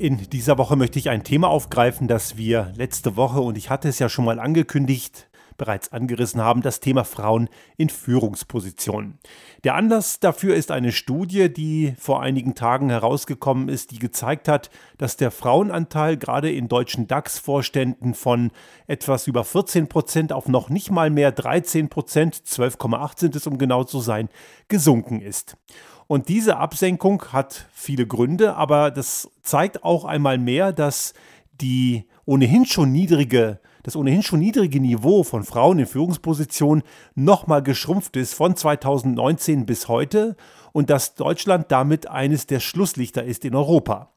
In dieser Woche möchte ich ein Thema aufgreifen, das wir letzte Woche, und ich hatte es ja schon mal angekündigt, bereits angerissen haben, das Thema Frauen in Führungspositionen. Der Anlass dafür ist eine Studie, die vor einigen Tagen herausgekommen ist, die gezeigt hat, dass der Frauenanteil gerade in deutschen DAX-Vorständen von etwas über 14 Prozent auf noch nicht mal mehr 13 Prozent, 12,8 sind es um genau zu sein, gesunken ist. Und diese Absenkung hat viele Gründe, aber das zeigt auch einmal mehr, dass die ohnehin schon niedrige das ohnehin schon niedrige Niveau von Frauen in Führungspositionen nochmal geschrumpft ist von 2019 bis heute und dass Deutschland damit eines der Schlusslichter ist in Europa.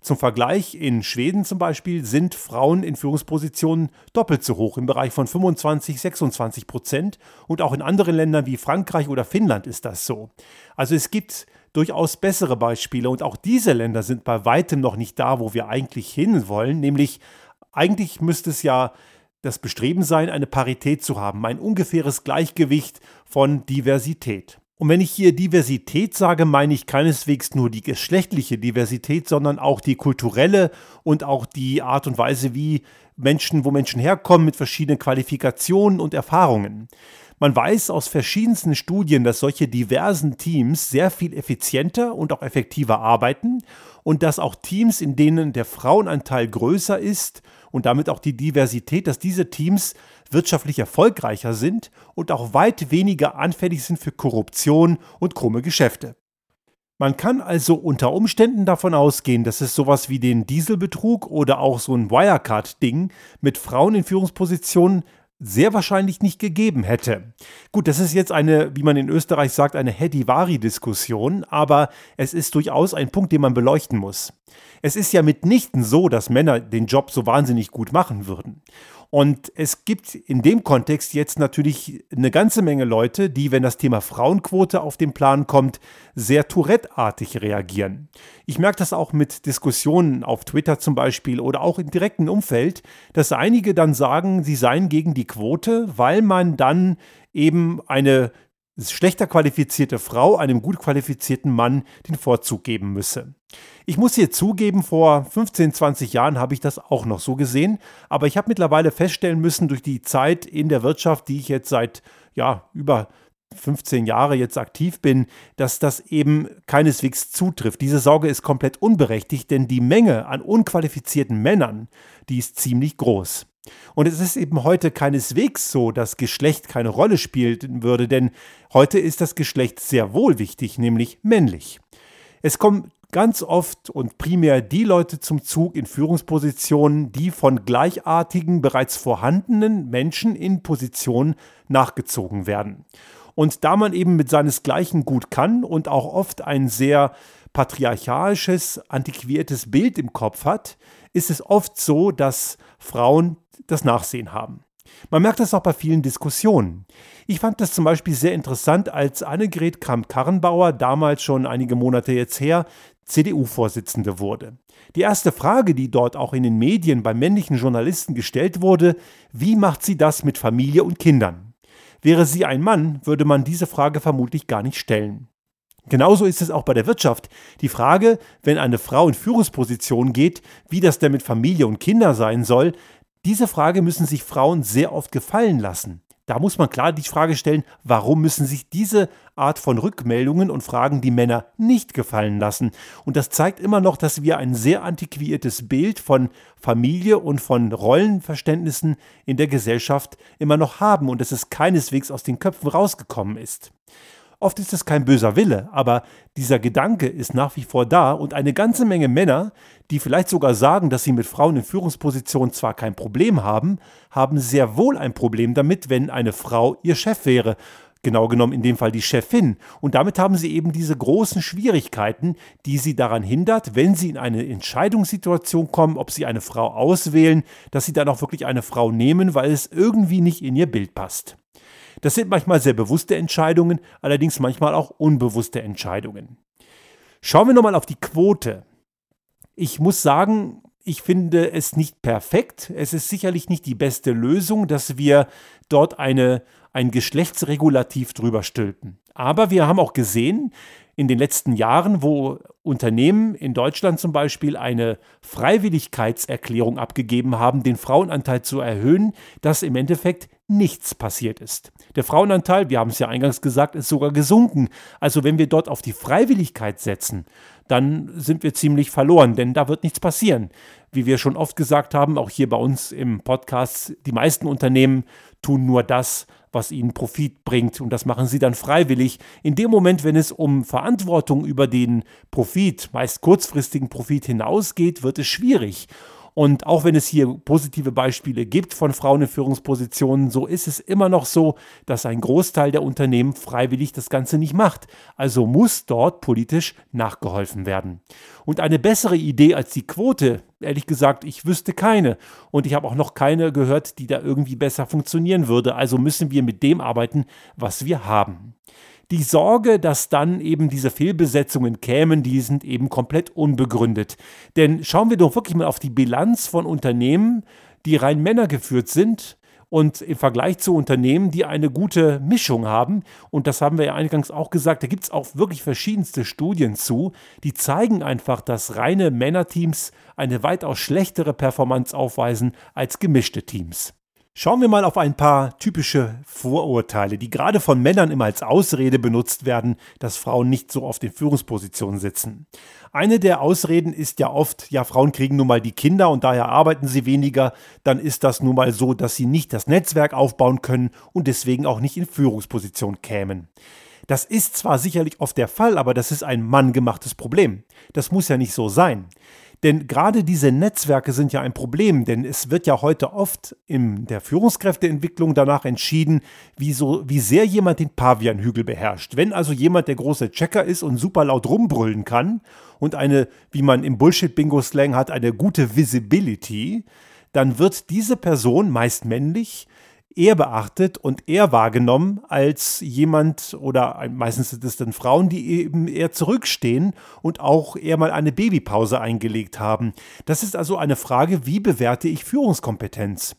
Zum Vergleich, in Schweden zum Beispiel sind Frauen in Führungspositionen doppelt so hoch im Bereich von 25, 26 Prozent und auch in anderen Ländern wie Frankreich oder Finnland ist das so. Also es gibt durchaus bessere Beispiele und auch diese Länder sind bei weitem noch nicht da, wo wir eigentlich hinwollen, nämlich eigentlich müsste es ja das Bestreben sein, eine Parität zu haben, ein ungefähres Gleichgewicht von Diversität. Und wenn ich hier Diversität sage, meine ich keineswegs nur die geschlechtliche Diversität, sondern auch die kulturelle und auch die Art und Weise, wie Menschen, wo Menschen herkommen mit verschiedenen Qualifikationen und Erfahrungen. Man weiß aus verschiedensten Studien, dass solche diversen Teams sehr viel effizienter und auch effektiver arbeiten und dass auch Teams, in denen der Frauenanteil größer ist und damit auch die Diversität, dass diese Teams wirtschaftlich erfolgreicher sind und auch weit weniger anfällig sind für Korruption und krumme Geschäfte. Man kann also unter Umständen davon ausgehen, dass es sowas wie den Dieselbetrug oder auch so ein Wirecard-Ding mit Frauen in Führungspositionen sehr wahrscheinlich nicht gegeben hätte. Gut, das ist jetzt eine, wie man in Österreich sagt, eine Hedivari-Diskussion, aber es ist durchaus ein Punkt, den man beleuchten muss. Es ist ja mitnichten so, dass Männer den Job so wahnsinnig gut machen würden. Und es gibt in dem Kontext jetzt natürlich eine ganze Menge Leute, die, wenn das Thema Frauenquote auf den Plan kommt, sehr Tourette-artig reagieren. Ich merke das auch mit Diskussionen auf Twitter zum Beispiel oder auch im direkten Umfeld, dass einige dann sagen, sie seien gegen die Quote, weil man dann eben eine schlechter qualifizierte Frau einem gut qualifizierten Mann den Vorzug geben müsse. Ich muss hier zugeben, vor 15, 20 Jahren habe ich das auch noch so gesehen, aber ich habe mittlerweile feststellen müssen, durch die Zeit in der Wirtschaft, die ich jetzt seit ja, über 15 Jahre jetzt aktiv bin, dass das eben keineswegs zutrifft. Diese Sorge ist komplett unberechtigt, denn die Menge an unqualifizierten Männern, die ist ziemlich groß. Und es ist eben heute keineswegs so, dass Geschlecht keine Rolle spielen würde, denn heute ist das Geschlecht sehr wohl wichtig, nämlich männlich. Es kommen ganz oft und primär die Leute zum Zug in Führungspositionen, die von gleichartigen, bereits vorhandenen Menschen in Positionen nachgezogen werden. Und da man eben mit seinesgleichen gut kann und auch oft ein sehr patriarchalisches, antiquiertes Bild im Kopf hat, ist es oft so, dass Frauen das Nachsehen haben. Man merkt das auch bei vielen Diskussionen. Ich fand das zum Beispiel sehr interessant, als Annegret Kramp-Karrenbauer, damals schon einige Monate jetzt her, CDU-Vorsitzende wurde. Die erste Frage, die dort auch in den Medien bei männlichen Journalisten gestellt wurde, wie macht sie das mit Familie und Kindern? Wäre sie ein Mann, würde man diese Frage vermutlich gar nicht stellen. Genauso ist es auch bei der Wirtschaft. Die Frage, wenn eine Frau in Führungsposition geht, wie das denn mit Familie und Kinder sein soll, diese Frage müssen sich Frauen sehr oft gefallen lassen. Da muss man klar die Frage stellen, warum müssen sich diese Art von Rückmeldungen und Fragen die Männer nicht gefallen lassen? Und das zeigt immer noch, dass wir ein sehr antiquiertes Bild von Familie und von Rollenverständnissen in der Gesellschaft immer noch haben und dass es keineswegs aus den Köpfen rausgekommen ist. Oft ist es kein böser Wille, aber dieser Gedanke ist nach wie vor da und eine ganze Menge Männer, die vielleicht sogar sagen, dass sie mit Frauen in Führungspositionen zwar kein Problem haben, haben sehr wohl ein Problem damit, wenn eine Frau ihr Chef wäre genau genommen in dem Fall die Chefin. Und damit haben sie eben diese großen Schwierigkeiten, die sie daran hindert, wenn sie in eine Entscheidungssituation kommen, ob sie eine Frau auswählen, dass sie dann auch wirklich eine Frau nehmen, weil es irgendwie nicht in ihr Bild passt. Das sind manchmal sehr bewusste Entscheidungen, allerdings manchmal auch unbewusste Entscheidungen. Schauen wir nochmal auf die Quote. Ich muss sagen, ich finde es nicht perfekt. Es ist sicherlich nicht die beste Lösung, dass wir dort eine, ein Geschlechtsregulativ drüber stülpen. Aber wir haben auch gesehen, in den letzten Jahren, wo Unternehmen in Deutschland zum Beispiel eine Freiwilligkeitserklärung abgegeben haben, den Frauenanteil zu erhöhen, dass im Endeffekt nichts passiert ist. Der Frauenanteil, wir haben es ja eingangs gesagt, ist sogar gesunken. Also wenn wir dort auf die Freiwilligkeit setzen, dann sind wir ziemlich verloren, denn da wird nichts passieren. Wie wir schon oft gesagt haben, auch hier bei uns im Podcast, die meisten Unternehmen tun nur das, was ihnen Profit bringt. Und das machen sie dann freiwillig. In dem Moment, wenn es um Verantwortung über den Profit, meist kurzfristigen Profit hinausgeht, wird es schwierig. Und auch wenn es hier positive Beispiele gibt von Frauen in Führungspositionen, so ist es immer noch so, dass ein Großteil der Unternehmen freiwillig das Ganze nicht macht. Also muss dort politisch nachgeholfen werden. Und eine bessere Idee als die Quote, ehrlich gesagt, ich wüsste keine. Und ich habe auch noch keine gehört, die da irgendwie besser funktionieren würde. Also müssen wir mit dem arbeiten, was wir haben die Sorge, dass dann eben diese Fehlbesetzungen kämen, die sind eben komplett unbegründet. Denn schauen wir doch wirklich mal auf die Bilanz von Unternehmen, die rein Männer geführt sind und im Vergleich zu Unternehmen, die eine gute Mischung haben, und das haben wir ja eingangs auch gesagt, da gibt es auch wirklich verschiedenste Studien zu, die zeigen einfach, dass reine Männerteams eine weitaus schlechtere Performance aufweisen als gemischte Teams. Schauen wir mal auf ein paar typische Vorurteile, die gerade von Männern immer als Ausrede benutzt werden, dass Frauen nicht so auf den Führungspositionen sitzen. Eine der Ausreden ist ja oft, ja, Frauen kriegen nun mal die Kinder und daher arbeiten sie weniger, dann ist das nun mal so, dass sie nicht das Netzwerk aufbauen können und deswegen auch nicht in Führungsposition kämen. Das ist zwar sicherlich oft der Fall, aber das ist ein manngemachtes Problem. Das muss ja nicht so sein. Denn gerade diese Netzwerke sind ja ein Problem, denn es wird ja heute oft in der Führungskräfteentwicklung danach entschieden, wie, so, wie sehr jemand den Pavianhügel beherrscht. Wenn also jemand der große Checker ist und super laut rumbrüllen kann und eine, wie man im Bullshit-Bingo-Slang hat, eine gute Visibility, dann wird diese Person, meist männlich, eher beachtet und eher wahrgenommen als jemand oder meistens sind es dann Frauen, die eben eher zurückstehen und auch eher mal eine Babypause eingelegt haben. Das ist also eine Frage, wie bewerte ich Führungskompetenz?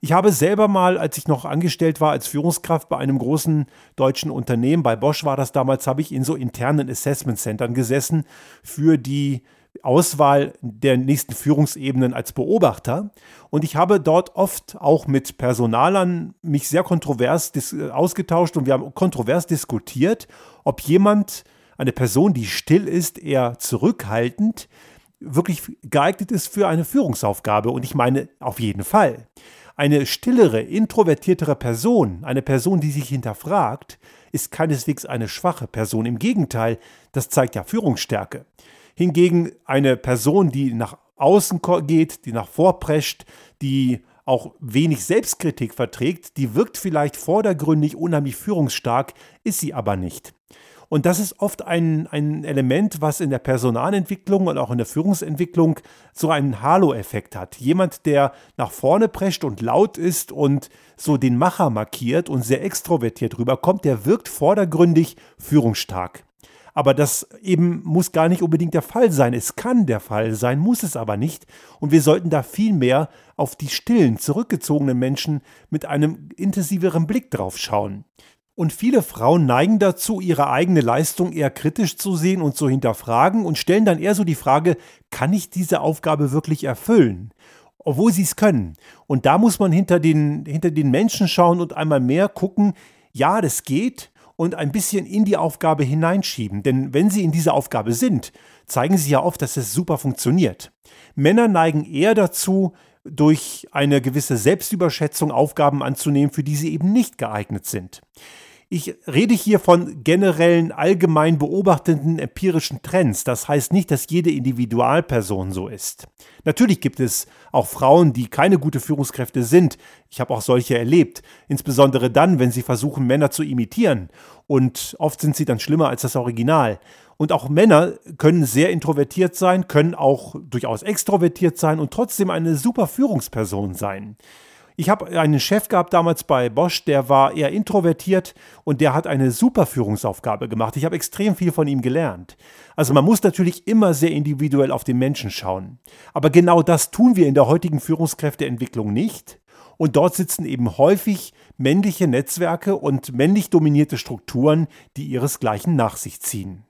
Ich habe selber mal, als ich noch angestellt war als Führungskraft bei einem großen deutschen Unternehmen, bei Bosch war das damals, habe ich in so internen Assessment Centern gesessen für die Auswahl der nächsten Führungsebenen als Beobachter. Und ich habe dort oft auch mit Personalern mich sehr kontrovers ausgetauscht und wir haben kontrovers diskutiert, ob jemand, eine Person, die still ist, eher zurückhaltend, wirklich geeignet ist für eine Führungsaufgabe. Und ich meine auf jeden Fall. Eine stillere, introvertiertere Person, eine Person, die sich hinterfragt, ist keineswegs eine schwache Person. Im Gegenteil, das zeigt ja Führungsstärke. Hingegen eine Person, die nach außen geht, die nach vorprescht, die auch wenig Selbstkritik verträgt, die wirkt vielleicht vordergründig unheimlich führungsstark, ist sie aber nicht. Und das ist oft ein, ein Element, was in der Personalentwicklung und auch in der Führungsentwicklung so einen Halo-Effekt hat. Jemand, der nach vorne prescht und laut ist und so den Macher markiert und sehr extrovertiert rüberkommt, der wirkt vordergründig führungsstark. Aber das eben muss gar nicht unbedingt der Fall sein. Es kann der Fall sein, muss es aber nicht. Und wir sollten da viel mehr auf die stillen, zurückgezogenen Menschen mit einem intensiveren Blick drauf schauen. Und viele Frauen neigen dazu, ihre eigene Leistung eher kritisch zu sehen und zu hinterfragen und stellen dann eher so die Frage, kann ich diese Aufgabe wirklich erfüllen? Obwohl sie es können. Und da muss man hinter den, hinter den Menschen schauen und einmal mehr gucken, ja, das geht, und ein bisschen in die Aufgabe hineinschieben. Denn wenn sie in dieser Aufgabe sind, zeigen sie ja oft, dass es super funktioniert. Männer neigen eher dazu, durch eine gewisse Selbstüberschätzung Aufgaben anzunehmen, für die sie eben nicht geeignet sind. Ich rede hier von generellen, allgemein beobachtenden empirischen Trends. Das heißt nicht, dass jede Individualperson so ist. Natürlich gibt es auch Frauen, die keine gute Führungskräfte sind. Ich habe auch solche erlebt. Insbesondere dann, wenn sie versuchen, Männer zu imitieren. Und oft sind sie dann schlimmer als das Original. Und auch Männer können sehr introvertiert sein, können auch durchaus extrovertiert sein und trotzdem eine super Führungsperson sein. Ich habe einen Chef gehabt damals bei Bosch, der war eher introvertiert und der hat eine super Führungsaufgabe gemacht. Ich habe extrem viel von ihm gelernt. Also man muss natürlich immer sehr individuell auf den Menschen schauen. Aber genau das tun wir in der heutigen Führungskräfteentwicklung nicht. Und dort sitzen eben häufig männliche Netzwerke und männlich dominierte Strukturen, die ihresgleichen nach sich ziehen.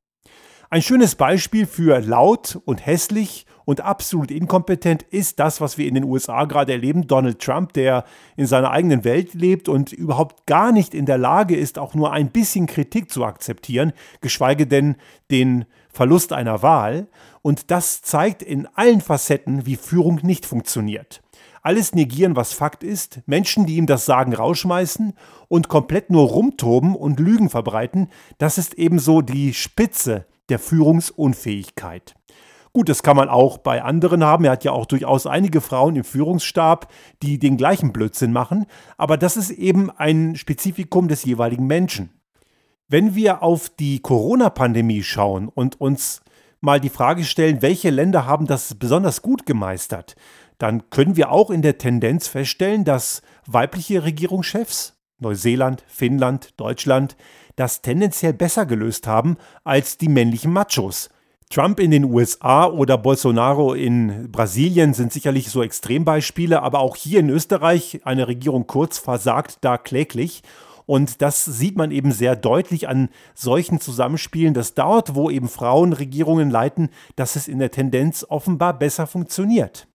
Ein schönes Beispiel für laut und hässlich und absolut inkompetent ist das, was wir in den USA gerade erleben. Donald Trump, der in seiner eigenen Welt lebt und überhaupt gar nicht in der Lage ist, auch nur ein bisschen Kritik zu akzeptieren, geschweige denn den Verlust einer Wahl. Und das zeigt in allen Facetten, wie Führung nicht funktioniert alles negieren, was Fakt ist, Menschen, die ihm das Sagen rausschmeißen und komplett nur rumtoben und Lügen verbreiten, das ist ebenso die Spitze der Führungsunfähigkeit. Gut, das kann man auch bei anderen haben. Er hat ja auch durchaus einige Frauen im Führungsstab, die den gleichen Blödsinn machen. Aber das ist eben ein Spezifikum des jeweiligen Menschen. Wenn wir auf die Corona-Pandemie schauen und uns mal die Frage stellen, welche Länder haben das besonders gut gemeistert, dann können wir auch in der Tendenz feststellen, dass weibliche Regierungschefs, Neuseeland, Finnland, Deutschland, das tendenziell besser gelöst haben als die männlichen Machos. Trump in den USA oder Bolsonaro in Brasilien sind sicherlich so Extrembeispiele, aber auch hier in Österreich eine Regierung Kurz versagt da kläglich. Und das sieht man eben sehr deutlich an solchen Zusammenspielen, dass dort, wo eben Frauen Regierungen leiten, dass es in der Tendenz offenbar besser funktioniert.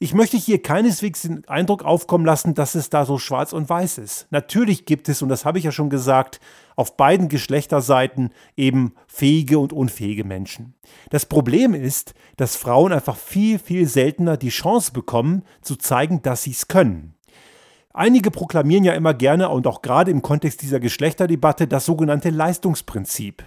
Ich möchte hier keineswegs den Eindruck aufkommen lassen, dass es da so schwarz und weiß ist. Natürlich gibt es, und das habe ich ja schon gesagt, auf beiden Geschlechterseiten eben fähige und unfähige Menschen. Das Problem ist, dass Frauen einfach viel, viel seltener die Chance bekommen, zu zeigen, dass sie es können. Einige proklamieren ja immer gerne und auch gerade im Kontext dieser Geschlechterdebatte das sogenannte Leistungsprinzip.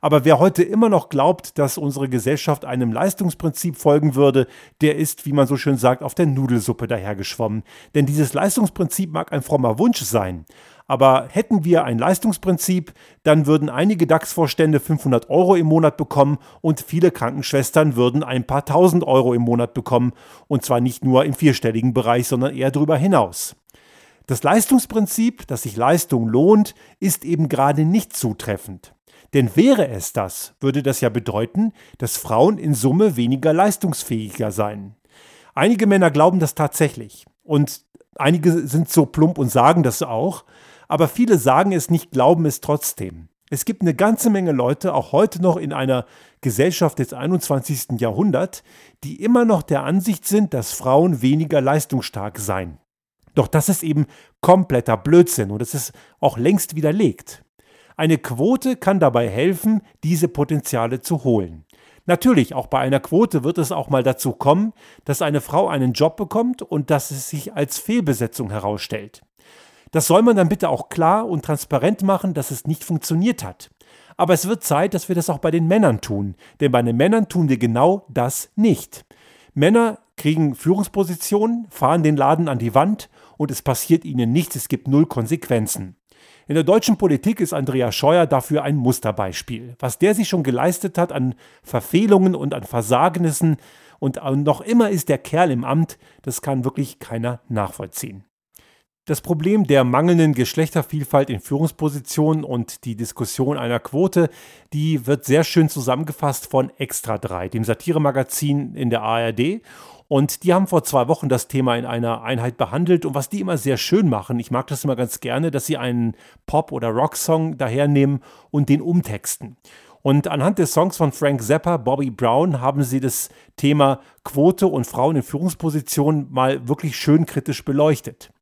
Aber wer heute immer noch glaubt, dass unsere Gesellschaft einem Leistungsprinzip folgen würde, der ist, wie man so schön sagt, auf der Nudelsuppe dahergeschwommen. Denn dieses Leistungsprinzip mag ein frommer Wunsch sein. Aber hätten wir ein Leistungsprinzip, dann würden einige DAX-Vorstände 500 Euro im Monat bekommen und viele Krankenschwestern würden ein paar tausend Euro im Monat bekommen. Und zwar nicht nur im vierstelligen Bereich, sondern eher darüber hinaus. Das Leistungsprinzip, dass sich Leistung lohnt, ist eben gerade nicht zutreffend. Denn wäre es das, würde das ja bedeuten, dass Frauen in Summe weniger leistungsfähiger seien. Einige Männer glauben das tatsächlich. Und einige sind so plump und sagen das auch. Aber viele sagen es nicht, glauben es trotzdem. Es gibt eine ganze Menge Leute, auch heute noch in einer Gesellschaft des 21. Jahrhunderts, die immer noch der Ansicht sind, dass Frauen weniger leistungsstark seien. Doch das ist eben kompletter Blödsinn und es ist auch längst widerlegt. Eine Quote kann dabei helfen, diese Potenziale zu holen. Natürlich, auch bei einer Quote wird es auch mal dazu kommen, dass eine Frau einen Job bekommt und dass es sich als Fehlbesetzung herausstellt. Das soll man dann bitte auch klar und transparent machen, dass es nicht funktioniert hat. Aber es wird Zeit, dass wir das auch bei den Männern tun, denn bei den Männern tun wir genau das nicht. Männer kriegen Führungspositionen, fahren den Laden an die Wand und es passiert ihnen nichts, es gibt null Konsequenzen. In der deutschen Politik ist Andreas Scheuer dafür ein Musterbeispiel. Was der sich schon geleistet hat an Verfehlungen und an Versagnissen und noch immer ist der Kerl im Amt, das kann wirklich keiner nachvollziehen. Das Problem der mangelnden Geschlechtervielfalt in Führungspositionen und die Diskussion einer Quote, die wird sehr schön zusammengefasst von Extra 3, dem Satiremagazin in der ARD. Und die haben vor zwei Wochen das Thema in einer Einheit behandelt. Und was die immer sehr schön machen, ich mag das immer ganz gerne, dass sie einen Pop- oder Rock-Song dahernehmen und den umtexten. Und anhand des Songs von Frank Zappa, Bobby Brown, haben sie das Thema Quote und Frauen in Führungspositionen mal wirklich schön kritisch beleuchtet.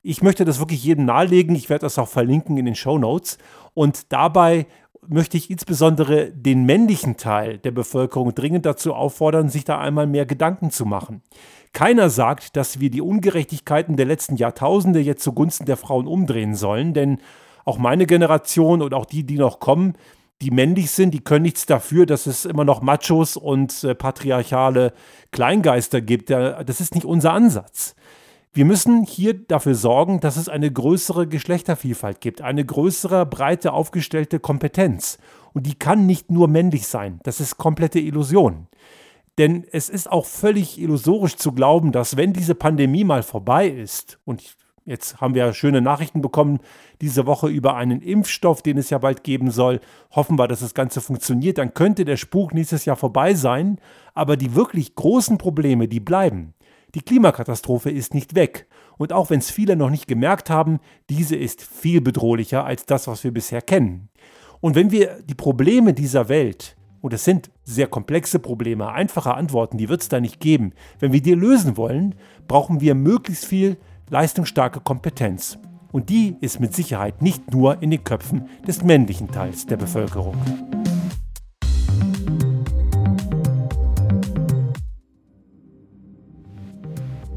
Ich möchte das wirklich jedem nahelegen. Ich werde das auch verlinken in den Show Notes. Und dabei möchte ich insbesondere den männlichen Teil der Bevölkerung dringend dazu auffordern, sich da einmal mehr Gedanken zu machen. Keiner sagt, dass wir die Ungerechtigkeiten der letzten Jahrtausende jetzt zugunsten der Frauen umdrehen sollen, denn auch meine Generation und auch die, die noch kommen, die männlich sind, die können nichts dafür, dass es immer noch Machos und äh, patriarchale Kleingeister gibt. Das ist nicht unser Ansatz. Wir müssen hier dafür sorgen, dass es eine größere Geschlechtervielfalt gibt, eine größere, breite aufgestellte Kompetenz. Und die kann nicht nur männlich sein. Das ist komplette Illusion. Denn es ist auch völlig illusorisch zu glauben, dass wenn diese Pandemie mal vorbei ist, und jetzt haben wir schöne Nachrichten bekommen diese Woche über einen Impfstoff, den es ja bald geben soll, hoffen wir, dass das Ganze funktioniert, dann könnte der Spuk nächstes Jahr vorbei sein, aber die wirklich großen Probleme, die bleiben. Die Klimakatastrophe ist nicht weg. Und auch wenn es viele noch nicht gemerkt haben, diese ist viel bedrohlicher als das, was wir bisher kennen. Und wenn wir die Probleme dieser Welt Und es sind sehr komplexe Probleme, einfache Antworten, die wird es da nicht geben. Wenn wir die lösen wollen, brauchen wir möglichst viel leistungsstarke Kompetenz. Und die ist mit Sicherheit nicht nur in den Köpfen des männlichen Teils der Bevölkerung.